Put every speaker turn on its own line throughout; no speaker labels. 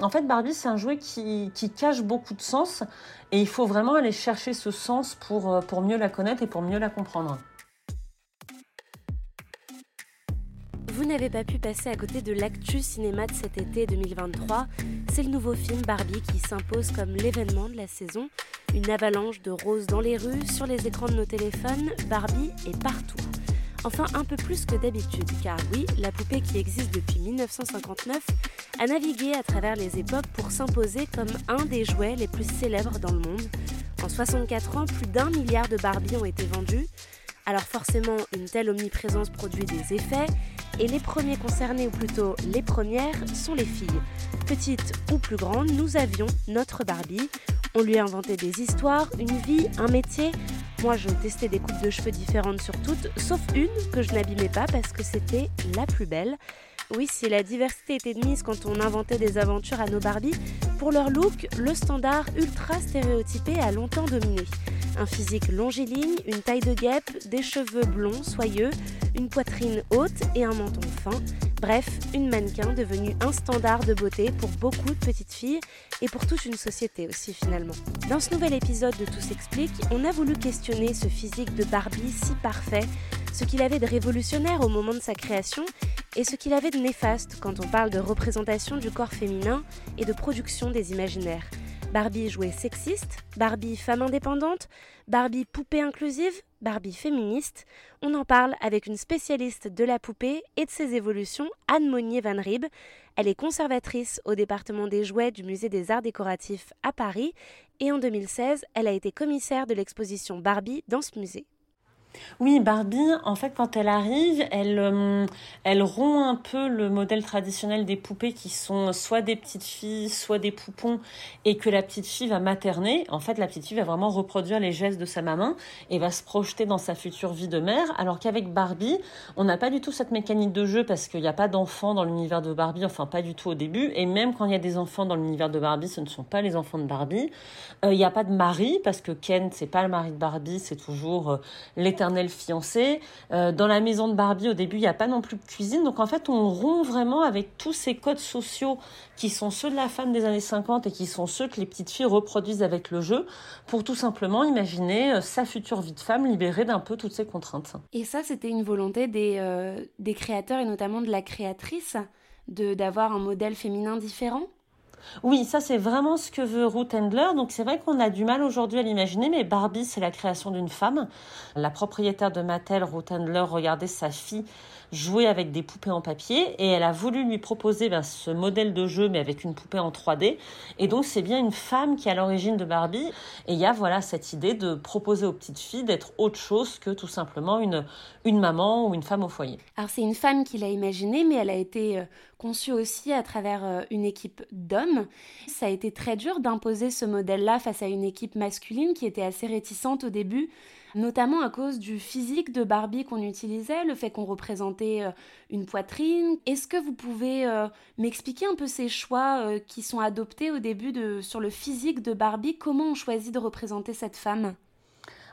En fait, Barbie, c'est un jouet qui, cache beaucoup de sens et il faut vraiment aller chercher ce sens pour, pour mieux la connaître et pour mieux la comprendre.
Vous n'avez pas pu passer à côté de l'actu cinéma de cet été 2023. C'est le nouveau film Barbie qui s'impose comme l'événement de la saison. Une avalanche de roses dans les rues, sur les écrans de nos téléphones, Barbie est partout. Enfin un peu plus que d'habitude, car oui, la poupée qui existe depuis 1959 a navigué à travers les époques pour s'imposer comme un des jouets les plus célèbres dans le monde. En 64 ans, plus d'un milliard de Barbie ont été vendus. Alors forcément, une telle omniprésence produit des effets, et les premiers concernés, ou plutôt les premières, sont les filles. Petites ou plus grandes, nous avions notre Barbie. On lui a inventé des histoires, une vie, un métier. Moi, je testais des coupes de cheveux différentes sur toutes, sauf une que je n'abîmais pas parce que c'était la plus belle. Oui, si la diversité était de mise quand on inventait des aventures à nos Barbies, pour leur look, le standard ultra stéréotypé a longtemps dominé. Un physique longiligne, une taille de guêpe, des cheveux blonds soyeux, une poitrine haute et un menton fin. Bref, une mannequin devenue un standard de beauté pour beaucoup de petites filles et pour toute une société aussi finalement. Dans ce nouvel épisode de Tout s'explique, on a voulu questionner ce physique de Barbie si parfait, ce qu'il avait de révolutionnaire au moment de sa création et ce qu'il avait de néfaste quand on parle de représentation du corps féminin et de production des imaginaires. Barbie jouet sexiste, Barbie femme indépendante, Barbie poupée inclusive, Barbie féministe. On en parle avec une spécialiste de la poupée et de ses évolutions, Anne Monnier Van Rib. Elle est conservatrice au département des jouets du Musée des Arts décoratifs à Paris et en 2016, elle a été commissaire de l'exposition Barbie dans ce musée.
Oui, Barbie, en fait, quand elle arrive, elle, euh, elle rompt un peu le modèle traditionnel des poupées qui sont soit des petites filles, soit des poupons, et que la petite fille va materner. En fait, la petite fille va vraiment reproduire les gestes de sa maman et va se projeter dans sa future vie de mère, alors qu'avec Barbie, on n'a pas du tout cette mécanique de jeu parce qu'il n'y a pas d'enfants dans l'univers de Barbie, enfin pas du tout au début, et même quand il y a des enfants dans l'univers de Barbie, ce ne sont pas les enfants de Barbie. Euh, il n'y a pas de mari parce que Ken, c'est pas le mari de Barbie, c'est toujours euh, l'éternel fiancé. Euh, dans la maison de Barbie, au début, il n'y a pas non plus de cuisine. Donc en fait, on rompt vraiment avec tous ces codes sociaux qui sont ceux de la femme des années 50 et qui sont ceux que les petites filles reproduisent avec le jeu pour tout simplement imaginer euh, sa future vie de femme libérée d'un peu toutes ces contraintes.
Et ça, c'était une volonté des, euh, des créateurs et notamment de la créatrice d'avoir un modèle féminin différent?
Oui, ça c'est vraiment ce que veut Ruth Handler. Donc c'est vrai qu'on a du mal aujourd'hui à l'imaginer, mais Barbie c'est la création d'une femme. La propriétaire de Mattel, Ruth Handler, regardait sa fille jouer avec des poupées en papier et elle a voulu lui proposer ben, ce modèle de jeu mais avec une poupée en 3D. Et donc c'est bien une femme qui est à l'origine de Barbie. Et il y a voilà cette idée de proposer aux petites filles d'être autre chose que tout simplement une, une maman ou une femme au foyer.
Alors c'est une femme qui l'a imaginé, mais elle a été euh, conçue aussi à travers euh, une équipe d'hommes. Ça a été très dur d'imposer ce modèle-là face à une équipe masculine qui était assez réticente au début notamment à cause du physique de Barbie qu'on utilisait, le fait qu'on représentait euh, une poitrine. Est-ce que vous pouvez euh, m'expliquer un peu ces choix euh, qui sont adoptés au début de, sur le physique de Barbie? Comment on choisit de représenter cette femme?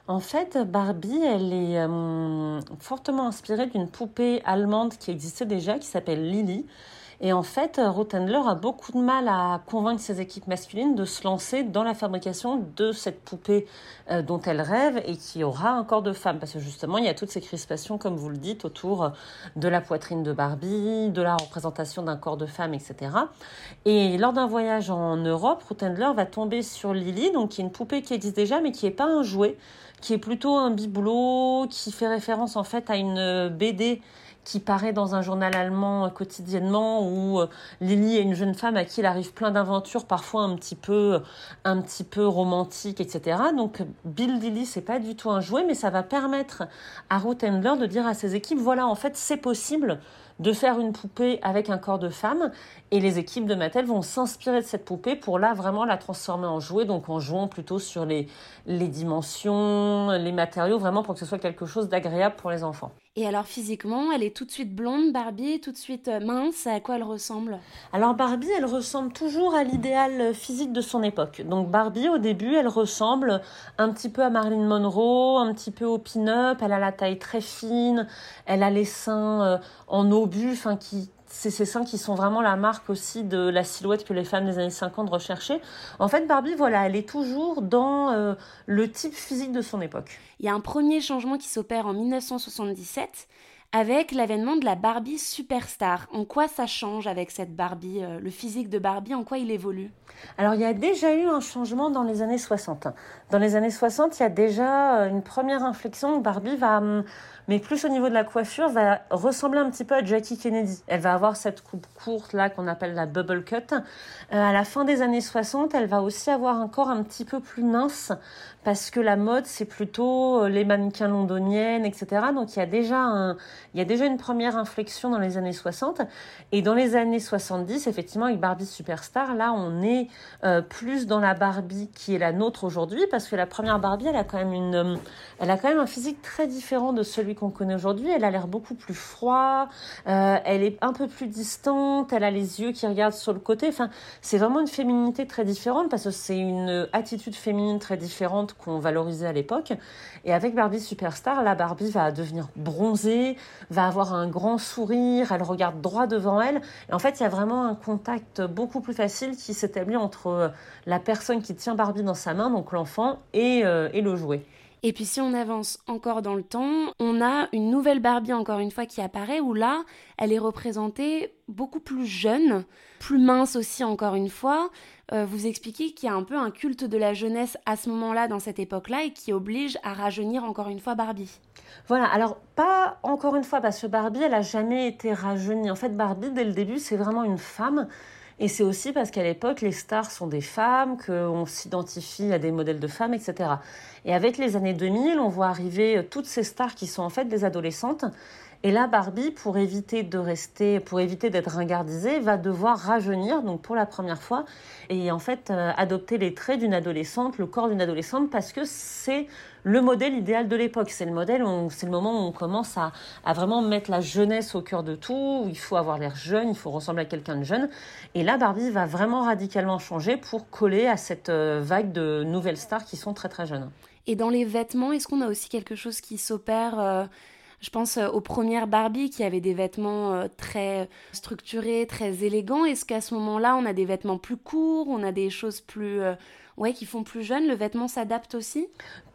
En fait, Barbie, elle est fortement inspirée d'une poupée allemande qui existait déjà, qui s'appelle Lily. Et en fait, Rothendler a beaucoup de mal à convaincre ses équipes masculines de se lancer dans la fabrication de cette poupée euh, dont elle rêve et qui aura un corps de femme. Parce que justement, il y a toutes ces crispations, comme vous le dites, autour de la poitrine de Barbie, de la représentation d'un corps de femme, etc. Et lors d'un voyage en Europe, Rothendler va tomber sur Lily, donc qui est une poupée qui existe déjà, mais qui n'est pas un jouet, qui est plutôt un bibelot, qui fait référence en fait à une BD qui paraît dans un journal allemand quotidiennement où Lily est une jeune femme à qui il arrive plein d'aventures, parfois un petit peu, un petit peu romantiques, etc. Donc Bill Lily, c'est pas du tout un jouet, mais ça va permettre à Ruth Handler de dire à ses équipes, voilà, en fait, c'est possible de faire une poupée avec un corps de femme. Et les équipes de Mattel vont s'inspirer de cette poupée pour là vraiment la transformer en jouet, donc en jouant plutôt sur les, les dimensions, les matériaux, vraiment pour que ce soit quelque chose d'agréable pour les enfants.
Et alors physiquement, elle est tout de suite blonde, Barbie, tout de suite euh, mince. À quoi elle ressemble?
Alors Barbie, elle ressemble toujours à l'idéal physique de son époque. Donc Barbie, au début, elle ressemble un petit peu à Marilyn Monroe, un petit peu au pin-up. Elle a la taille très fine, elle a les seins euh, en obus, enfin qui c'est ces seins qui sont vraiment la marque aussi de la silhouette que les femmes des années 50 recherchaient. En fait, Barbie, voilà, elle est toujours dans euh, le type physique de son époque.
Il y a un premier changement qui s'opère en 1977 avec l'avènement de la Barbie superstar. En quoi ça change avec cette Barbie, euh, le physique de Barbie, en quoi il évolue?
Alors il y a déjà eu un changement dans les années 60. Dans les années 60, il y a déjà euh, une première inflexion. Barbie va hum, mais plus au niveau de la coiffure, va ressembler un petit peu à Jackie Kennedy. Elle va avoir cette coupe courte là qu'on appelle la bubble cut. Euh, à la fin des années 60, elle va aussi avoir un corps un petit peu plus mince parce que la mode c'est plutôt euh, les mannequins londoniennes, etc. Donc il y a déjà un, il y a déjà une première inflexion dans les années 60 et dans les années 70, effectivement avec Barbie Superstar, là on est euh, plus dans la Barbie qui est la nôtre aujourd'hui parce que la première Barbie, elle a quand même une, elle a quand même un physique très différent de celui qu'on connaît aujourd'hui. Elle a l'air beaucoup plus froid, euh, elle est un peu plus distante, elle a les yeux qui regardent sur le côté. Enfin, c'est vraiment une féminité très différente parce que c'est une attitude féminine très différente qu'on valorisait à l'époque. Et avec Barbie Superstar, la Barbie va devenir bronzée, va avoir un grand sourire, elle regarde droit devant elle. Et en fait, il y a vraiment un contact beaucoup plus facile qui s'établit entre la personne qui tient Barbie dans sa main, donc l'enfant, et, euh, et le jouet.
Et puis si on avance encore dans le temps, on a une nouvelle Barbie encore une fois qui apparaît où là, elle est représentée beaucoup plus jeune, plus mince aussi encore une fois. Euh, vous expliquez qu'il y a un peu un culte de la jeunesse à ce moment-là, dans cette époque-là, et qui oblige à rajeunir encore une fois Barbie.
Voilà, alors pas encore une fois, parce que Barbie, elle a jamais été rajeunie. En fait, Barbie, dès le début, c'est vraiment une femme et c'est aussi parce qu'à l'époque, les stars sont des femmes, qu'on s'identifie à des modèles de femmes, etc. Et avec les années 2000, on voit arriver toutes ces stars qui sont en fait des adolescentes. Et là, Barbie, pour éviter de rester, pour éviter d'être ringardisée, va devoir rajeunir, donc pour la première fois, et en fait euh, adopter les traits d'une adolescente, le corps d'une adolescente, parce que c'est le modèle idéal de l'époque. C'est le modèle, c'est le moment où on commence à, vraiment mettre la jeunesse au cœur de tout, où il faut avoir l'air jeune, il faut ressembler à quelqu'un de jeune. Et là, Barbie va vraiment radicalement changer pour coller à cette euh, vague de nouvelles stars qui sont très très jeunes.
Et dans les vêtements, est-ce qu'on a aussi quelque chose qui s'opère euh, Je pense euh, aux premières Barbie qui avaient des vêtements très structurés, très élégants. Est-ce qu'à ce moment-là, on a des vêtements plus courts, on a des choses plus ouais, qui font plus jeunes, le vêtement s'adapte aussi?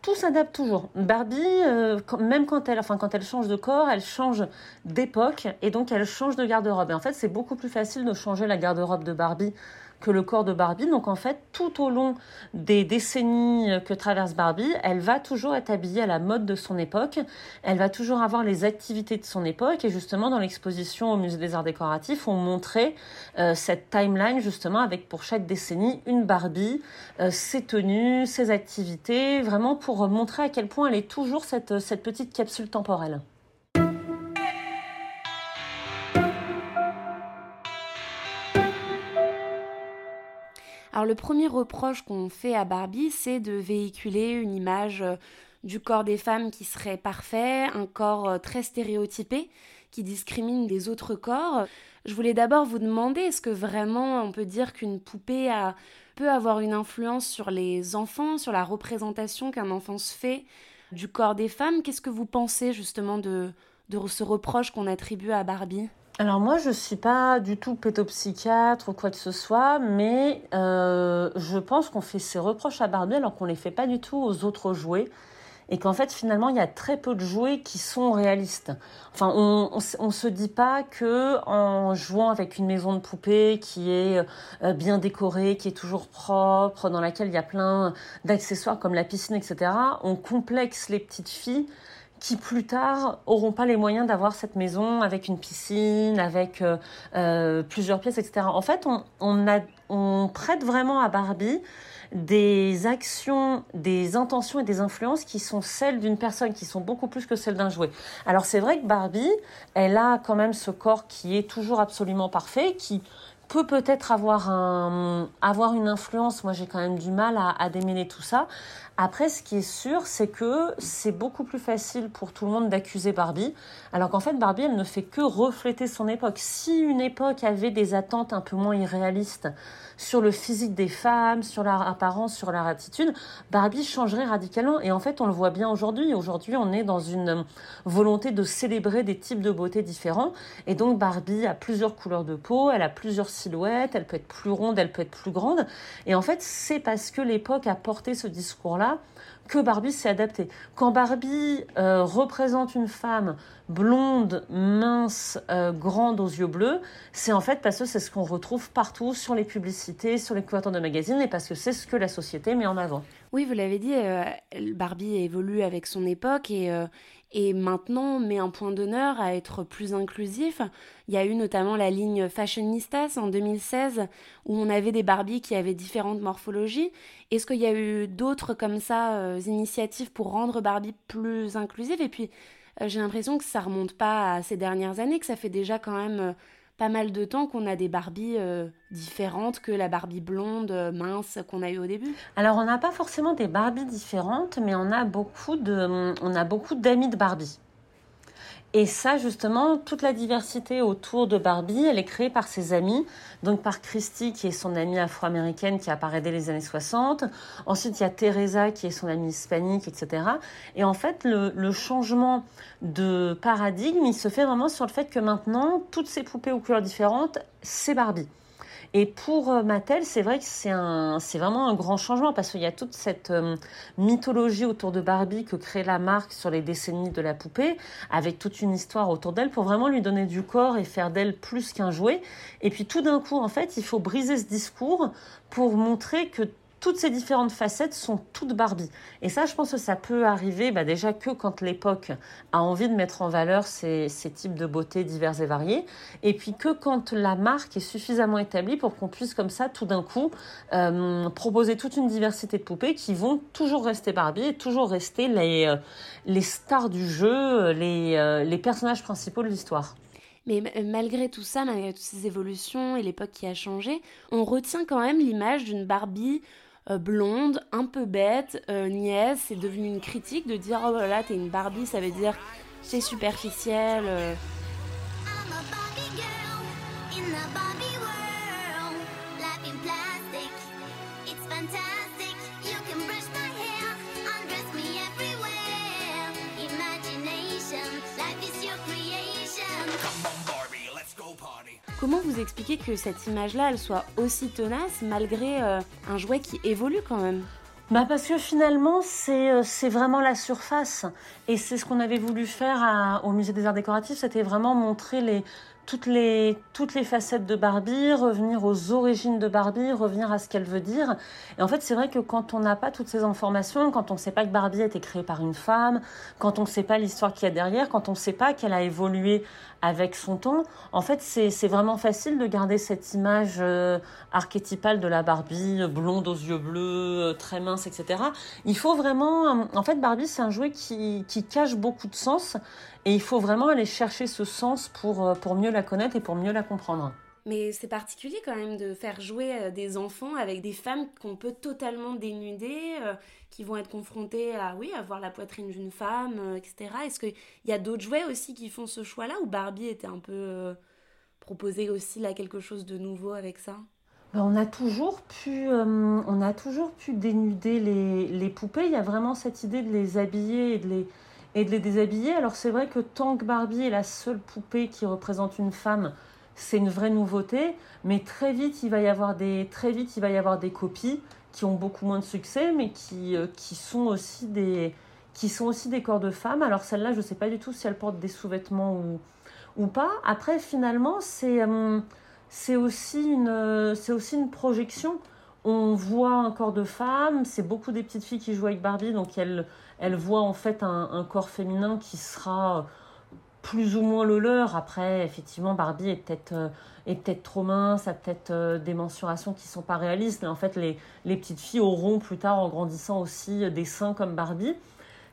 Tout s'adapte toujours. Barbie, euh, même quand elle, quand elle change de corps, elle change d'époque et donc elle change de garde-robe. Et en fait, c'est beaucoup plus facile de changer la garde-robe de Barbie que le corps de Barbie. Donc en fait, tout au long des décennies que traverse Barbie, elle va toujours être habillée à la mode de son époque. Elle va toujours avoir les activités de son époque. Et justement, dans l'exposition au Musée des Arts Décoratifs, on montrait euh, cette timeline justement avec pour chaque décennie une Barbie, euh, ses tenues, ses activités, vraiment pour montrer à quel point elle est toujours cette, cette petite capsule temporelle.
Alors le premier reproche qu'on fait à Barbie, c'est de véhiculer une image euh, du corps des femmes qui serait parfait, un corps euh, très stéréotypé, qui discrimine des autres corps. Je voulais d'abord vous demander, est-ce que vraiment on peut dire qu'une poupée peut avoir une influence sur les enfants, sur la représentation qu'un enfant se fait du corps des femmes. Qu'est-ce que vous pensez justement de, de ce reproche qu'on attribue à Barbie?
Alors moi, je suis pas du tout pédopsychiatre ou quoi que ce soit, mais euh, je pense qu'on fait ces reproches à Barbie alors qu'on les fait pas du tout aux autres jouets et qu'en fait finalement il y a très peu de jouets qui sont réalistes. Enfin, on, on, se dit pas que en jouant avec une maison de poupée qui est euh, bien décorée, qui est toujours propre, dans laquelle il y a plein d'accessoires comme la piscine, etc., on complexe les petites filles qui plus tard auront pas les moyens d'avoir cette maison avec une piscine, avec euh, euh, plusieurs pièces, etc. En fait, on, on, on prête vraiment à Barbie des actions, des intentions et des influences qui sont celles d'une personne, qui sont beaucoup plus que celles d'un jouet. Alors c'est vrai que Barbie, elle a quand même ce corps qui est toujours absolument parfait, qui peut peut-être avoir, un, avoir une influence. Moi, j'ai quand même du mal à, à démêler tout ça. Après, ce qui est sûr, c'est que c'est beaucoup plus facile pour tout le monde d'accuser Barbie, alors qu'en fait, Barbie, elle ne fait que refléter son époque. Si une époque avait des attentes un peu moins irréalistes sur le physique des femmes, sur leur apparence, sur leur attitude, Barbie changerait radicalement. Et en fait, on le voit bien aujourd'hui. Aujourd'hui, on est dans une volonté de célébrer des types de beauté différents. Et donc, Barbie a plusieurs couleurs de peau, elle a plusieurs silhouettes, elle peut être plus ronde, elle peut être plus grande. Et en fait, c'est parce que l'époque a porté ce discours-là que Barbie s'est adaptée. Quand Barbie euh, représente une femme blonde, mince, euh, grande aux yeux bleus, c'est en fait parce que c'est ce qu'on retrouve partout sur les publicités, sur les couvertures de magazines et parce que c'est ce que la société met en avant.
Oui, vous l'avez dit, euh, Barbie évolue avec son époque et, et maintenant met un point d'honneur à être plus inclusif. Il y a eu notamment la ligne Fashionistas en 2016 où on avait des Barbies qui avaient différentes morphologies. Est-ce qu'il y a eu d'autres comme ça euh, initiatives pour rendre Barbie plus inclusive? Et puis euh, j'ai l'impression que ça remonte pas à ces dernières années, que ça fait déjà quand même euh, pas mal de temps qu'on a des Barbies différentes que la Barbie blonde mince qu'on a eu au début.
Alors on n'a pas forcément des Barbies différentes, mais on a beaucoup de, on a beaucoup d'amis de Barbie. Et ça, justement, toute la diversité autour de Barbie, elle est créée par ses amis. Donc par Christy, qui est son amie afro-américaine qui apparaît dès les années 60. Ensuite, il y a Teresa, qui est son amie hispanique, etc. Et en fait, le, le changement de paradigme, il se fait vraiment sur le fait que maintenant, toutes ces poupées aux couleurs différentes, c'est Barbie. Et pour euh, Mattel, c'est vrai que c'est un, c'est vraiment un grand changement parce qu'il y a toute cette euh, mythologie autour de Barbie que crée la marque sur les décennies de la poupée, avec toute une histoire autour d'elle pour vraiment lui donner du corps et faire d'elle plus qu'un jouet. Et puis tout d'un coup, en fait, il faut briser ce discours pour montrer que toutes ces différentes facettes sont toutes Barbie. Et ça, je pense que ça peut arriver bah, déjà que quand l'époque a envie de mettre en valeur ces, types de beauté divers et variés, et puis que quand la marque est suffisamment établie pour qu'on puisse comme ça, tout d'un coup, euh, proposer toute une diversité de poupées qui vont toujours rester Barbie et toujours rester les, euh, les stars du jeu, les, euh, les personnages principaux de l'histoire.
Mais malgré tout ça, malgré toutes ces évolutions et l'époque qui a changé, on retient quand même l'image d'une Barbie euh, blonde, un peu bête, euh, nièce, c'est devenu une critique de dire oh là t'es une Barbie, ça veut dire c'est superficiel. Euh. Comment vous expliquez que cette image-là, elle soit aussi tenace malgré euh, un jouet qui évolue quand même?
Bah parce que finalement, euh, c'est vraiment la surface. Et c'est ce qu'on avait voulu faire au Musée des Arts Décoratifs, c'était vraiment montrer les, toutes les, toutes les facettes de Barbie, revenir aux origines de Barbie, revenir à ce qu'elle veut dire. Et en fait, c'est vrai que quand on n'a pas toutes ces informations, quand on ne sait pas que Barbie a été créée par une femme, quand on ne sait pas l'histoire qu'il y a derrière, quand on ne sait pas qu'elle a évolué avec son temps, en fait, c'est vraiment facile de garder cette image euh, archétypale de la Barbie, blonde aux yeux bleus, euh, très mince, etc. Il faut vraiment... En fait, Barbie, c'est un jouet qui, qui cache beaucoup de sens et il faut vraiment aller chercher ce sens pour, euh, pour mieux la connaître et pour mieux la comprendre.
Mais c'est particulier quand même de faire jouer euh, des enfants avec des femmes qu'on peut totalement dénuder, euh, qui vont être confrontées à, oui, à voir la poitrine d'une femme, etc. Est-ce qu'il y a d'autres jouets aussi qui font ce choix-là ou Barbie était un peu proposé aussi là quelque chose de nouveau avec ça?
Ben, on a toujours pu, on a toujours pu dénuder les, les, poupées. Il y a vraiment cette idée de les habiller et de les, et de les déshabiller. Alors c'est vrai que tant que Barbie est la seule poupée qui représente une femme, c'est une vraie nouveauté, mais très vite il va y avoir des très vite il va y avoir des copies qui ont beaucoup moins de succès, mais qui, euh, qui sont aussi des qui sont aussi des corps de femmes. Alors celle-là, je ne sais pas du tout si elle porte des sous-vêtements ou, ou pas. Après, finalement, c'est euh, c'est aussi une c'est aussi une projection. On voit un corps de femme, c'est beaucoup des petites filles qui jouent avec Barbie, donc elles elle voit en fait un, corps féminin qui sera plus ou moins le leur. Après, effectivement, Barbie est peut-être est peut-être trop mince, a peut-être des mensurations qui sont pas réalistes. Mais en fait, les petites filles auront plus tard, en grandissant aussi, des seins comme Barbie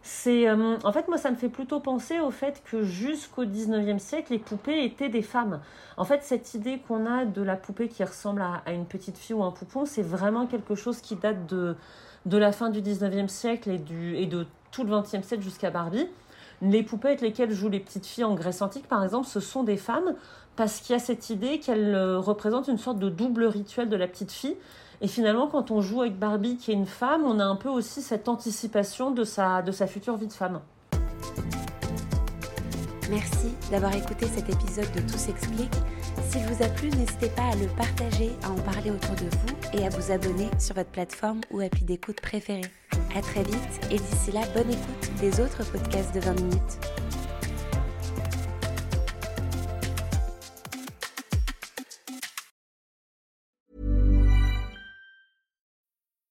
c'est euh, en fait moi ça me fait plutôt penser au fait que jusqu'au 19e siècle les poupées étaient des femmes. En fait cette idée qu'on a de la poupée qui ressemble à, une petite fille ou un poupon, c'est vraiment quelque chose qui date de, de la fin du 19e siècle et, du, et de tout le 20e siècle jusqu'à Barbie. Les poupées avec lesquelles jouent les petites filles en Grèce antique par exemple, ce sont des femmes parce qu'il y a cette idée qu'elles euh, représentent une sorte de double rituel de la petite fille et finalement, quand on joue avec Barbie, qui est une femme, on a un peu aussi cette anticipation de sa, future vie de femme.
Merci d'avoir écouté cet épisode de Tout s'explique. S'il vous a plu, n'hésitez pas à le partager, à en parler autour de vous et à vous abonner sur votre plateforme ou appli d'écoute préférée. À très vite et d'ici là, bonne écoute des autres podcasts de 20 minutes.